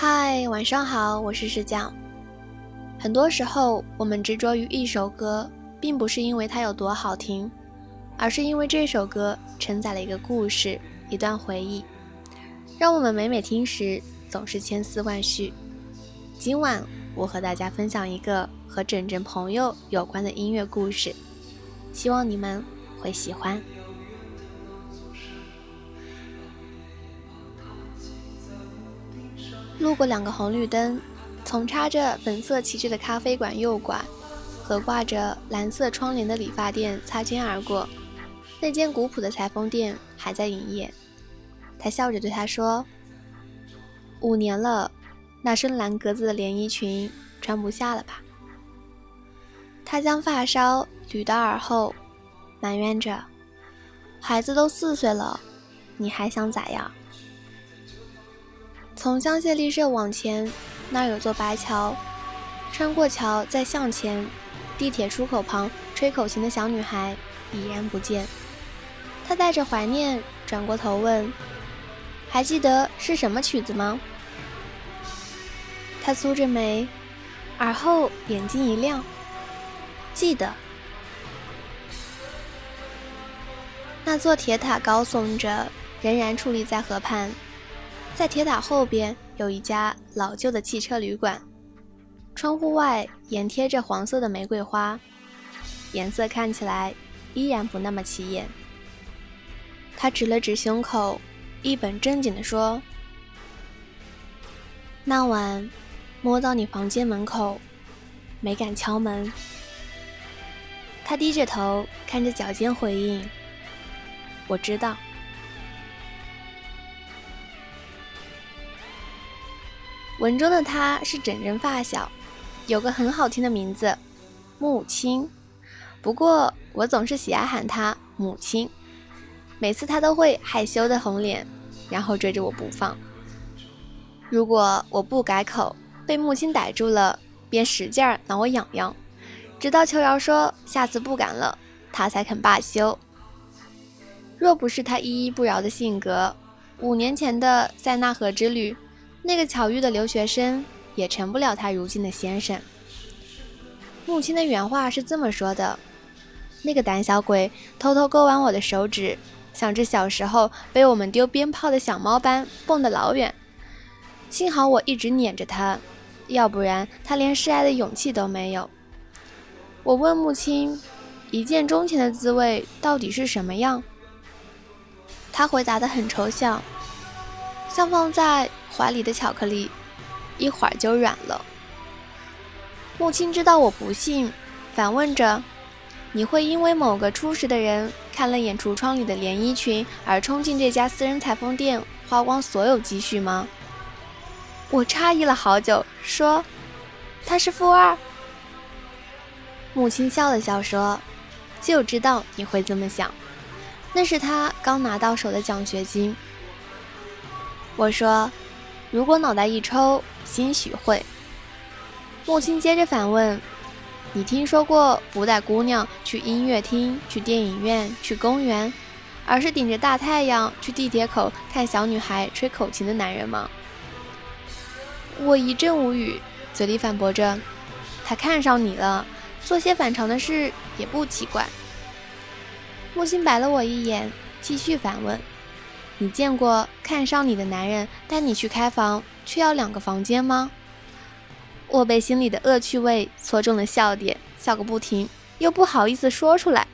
嗨，晚上好，我是石匠。很多时候，我们执着于一首歌，并不是因为它有多好听，而是因为这首歌承载了一个故事、一段回忆，让我们每每听时总是千丝万绪。今晚，我和大家分享一个和整整朋友有关的音乐故事，希望你们会喜欢。路过两个红绿灯，从插着粉色旗帜的咖啡馆右拐，和挂着蓝色窗帘的理发店擦肩而过。那间古朴的裁缝店还在营业。他笑着对他说：“五年了，那身蓝格子的连衣裙穿不下了吧？”他将发梢捋到耳后，埋怨着：“孩子都四岁了，你还想咋样？”从香榭丽舍往前，那儿有座白桥。穿过桥，再向前，地铁出口旁吹口琴的小女孩已然不见。他带着怀念转过头问：“还记得是什么曲子吗？”他蹙着眉，而后眼睛一亮：“记得。”那座铁塔高耸着，仍然矗立在河畔。在铁塔后边有一家老旧的汽车旅馆，窗户外沿贴着黄色的玫瑰花，颜色看起来依然不那么起眼。他指了指胸口，一本正经地说：“那晚摸到你房间门口，没敢敲门。”他低着头看着脚尖回应：“我知道。”文中的她是整整发小，有个很好听的名字，母亲。不过我总是喜爱喊她母亲，每次她都会害羞的红脸，然后追着我不放。如果我不改口，被母亲逮住了，便使劲儿挠我痒痒，直到秋瑶说下次不敢了，她才肯罢休。若不是她依依不饶的性格，五年前的塞纳河之旅。那个巧遇的留学生也成不了他如今的先生。母亲的原话是这么说的：“那个胆小鬼偷偷勾完我的手指，像只小时候被我们丢鞭炮的小猫般蹦得老远。幸好我一直撵着他，要不然他连示爱的勇气都没有。”我问母亲：“一见钟情的滋味到底是什么样？”他回答得很抽象，像放在……怀里的巧克力，一会儿就软了。母亲知道我不信，反问着：“你会因为某个初识的人看了眼橱窗里的连衣裙而冲进这家私人裁缝店，花光所有积蓄吗？”我诧异了好久，说：“他是富二。”母亲笑了笑说：“就知道你会这么想，那是他刚拿到手的奖学金。”我说。如果脑袋一抽，兴许会。母亲接着反问：“你听说过不带姑娘去音乐厅、去电影院、去公园，而是顶着大太阳去地铁口看小女孩吹口琴的男人吗？”我一阵无语，嘴里反驳着：“他看上你了，做些反常的事也不奇怪。”母亲白了我一眼，继续反问。你见过看上你的男人带你去开房，却要两个房间吗？我被心里的恶趣味戳中了笑点，笑个不停，又不好意思说出来，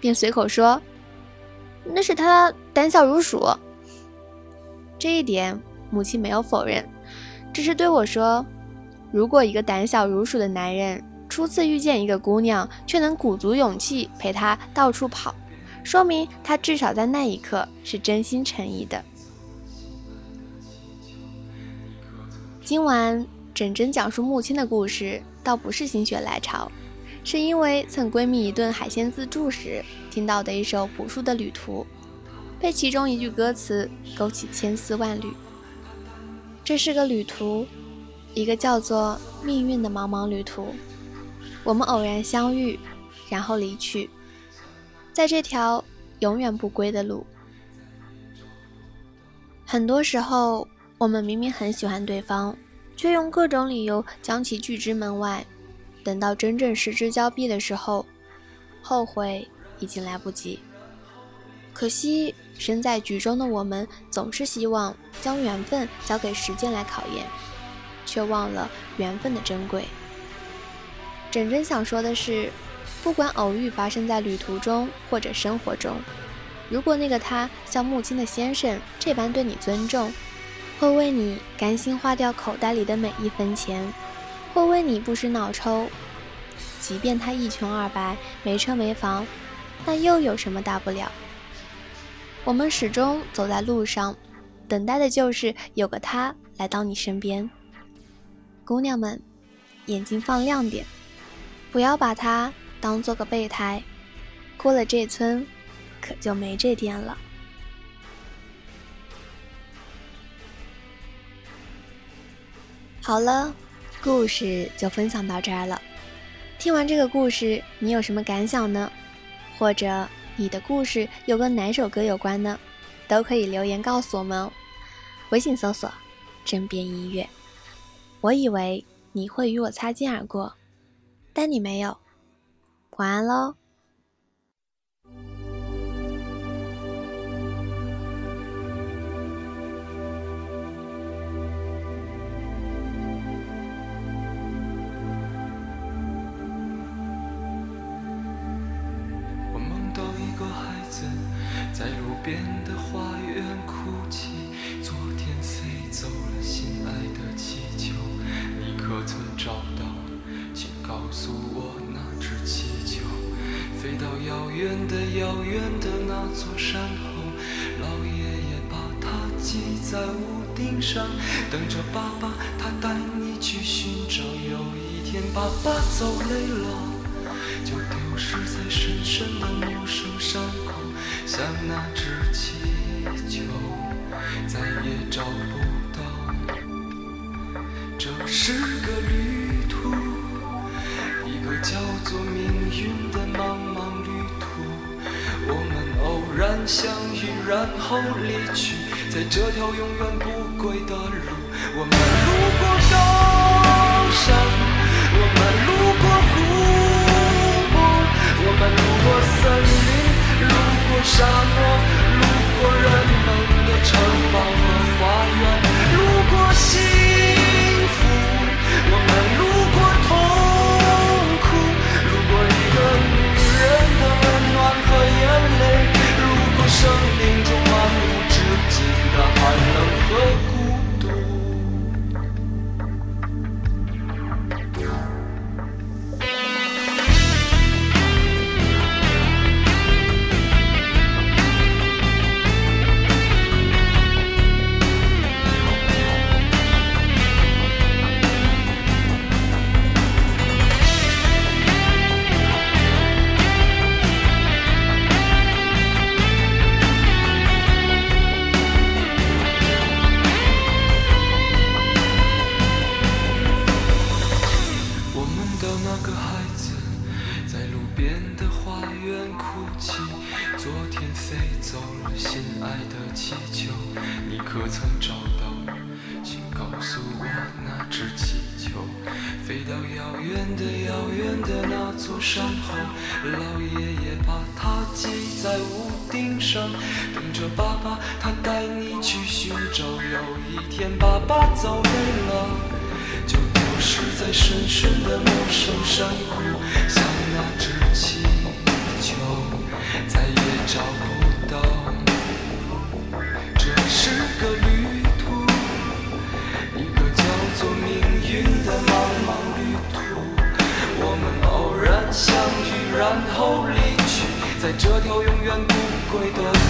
便随口说：“那是他胆小如鼠。”这一点母亲没有否认，只是对我说：“如果一个胆小如鼠的男人初次遇见一个姑娘，却能鼓足勇气陪她到处跑。”说明他至少在那一刻是真心诚意的。今晚整整讲述母亲的故事，倒不是心血来潮，是因为蹭闺蜜一顿海鲜自助时听到的一首朴树的旅途，被其中一句歌词勾起千丝万缕。这是个旅途，一个叫做命运的茫茫旅途。我们偶然相遇，然后离去。在这条永远不归的路，很多时候我们明明很喜欢对方，却用各种理由将其拒之门外。等到真正失之交臂的时候，后悔已经来不及。可惜，身在局中的我们总是希望将缘分交给时间来考验，却忘了缘分的珍贵。真真想说的是，不管偶遇发生在旅途中或者生活中，如果那个他像木青的先生这般对你尊重，会为你甘心花掉口袋里的每一分钱，会为你不时脑抽，即便他一穷二白，没车没房，那又有什么大不了？我们始终走在路上，等待的就是有个他来到你身边。姑娘们，眼睛放亮点，不要把他当做个备胎，过了这村，可就没这店了。好了，故事就分享到这儿了。听完这个故事，你有什么感想呢？或者？你的故事有跟哪首歌有关呢？都可以留言告诉我们哦。微信搜索“枕边音乐”。我以为你会与我擦肩而过，但你没有。晚安喽。远的遥远的那座山后，老爷爷把它系在屋顶上，等着爸爸他带你去寻找。有一天爸爸走累了，就丢失在深深的陌生山口。像那只气球，再也找不到。这是相遇，然后离去，在这条永远不归的路。我们路过高山，我们路过湖泊，我们路过森林。路过沙漠，路过人们的城堡和花园，路过遥远的遥远的那座山后，老爷爷把它系在屋顶上，等着爸爸他带你去寻找。有一天爸爸走累了，就丢失在深深的陌生山谷，像那只这条永远不归的。